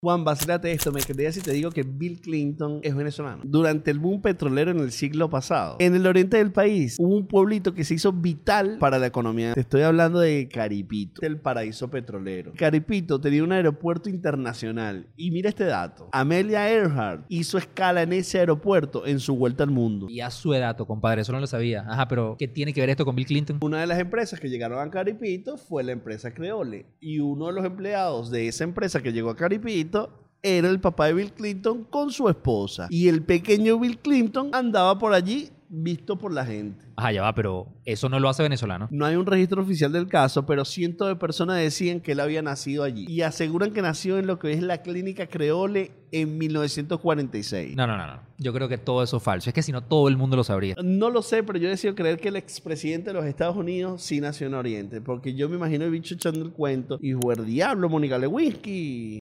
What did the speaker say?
Juan, vacílate esto, me creía si te digo que Bill Clinton es venezolano. Durante el boom petrolero en el siglo pasado, en el oriente del país hubo un pueblito que se hizo vital para la economía. Te estoy hablando de Caripito, el paraíso petrolero. Caripito tenía un aeropuerto internacional. Y mira este dato. Amelia Earhart hizo escala en ese aeropuerto en su vuelta al mundo. Y a su dato, compadre, eso no lo sabía. Ajá, pero ¿qué tiene que ver esto con Bill Clinton? Una de las empresas que llegaron a Caripito fue la empresa Creole. Y uno de los empleados de esa empresa que llegó a Caripito era el papá de Bill Clinton con su esposa. Y el pequeño Bill Clinton andaba por allí visto por la gente. Ajá, ya va, pero eso no lo hace venezolano. No hay un registro oficial del caso, pero cientos de personas decían que él había nacido allí. Y aseguran que nació en lo que es la clínica Creole en 1946. No, no, no, no. Yo creo que todo eso es falso. Es que si no, todo el mundo lo sabría. No lo sé, pero yo decido creer que el expresidente de los Estados Unidos sí nació en Oriente. Porque yo me imagino el bicho echando el cuento y el diablo, Mónica Lewinsky.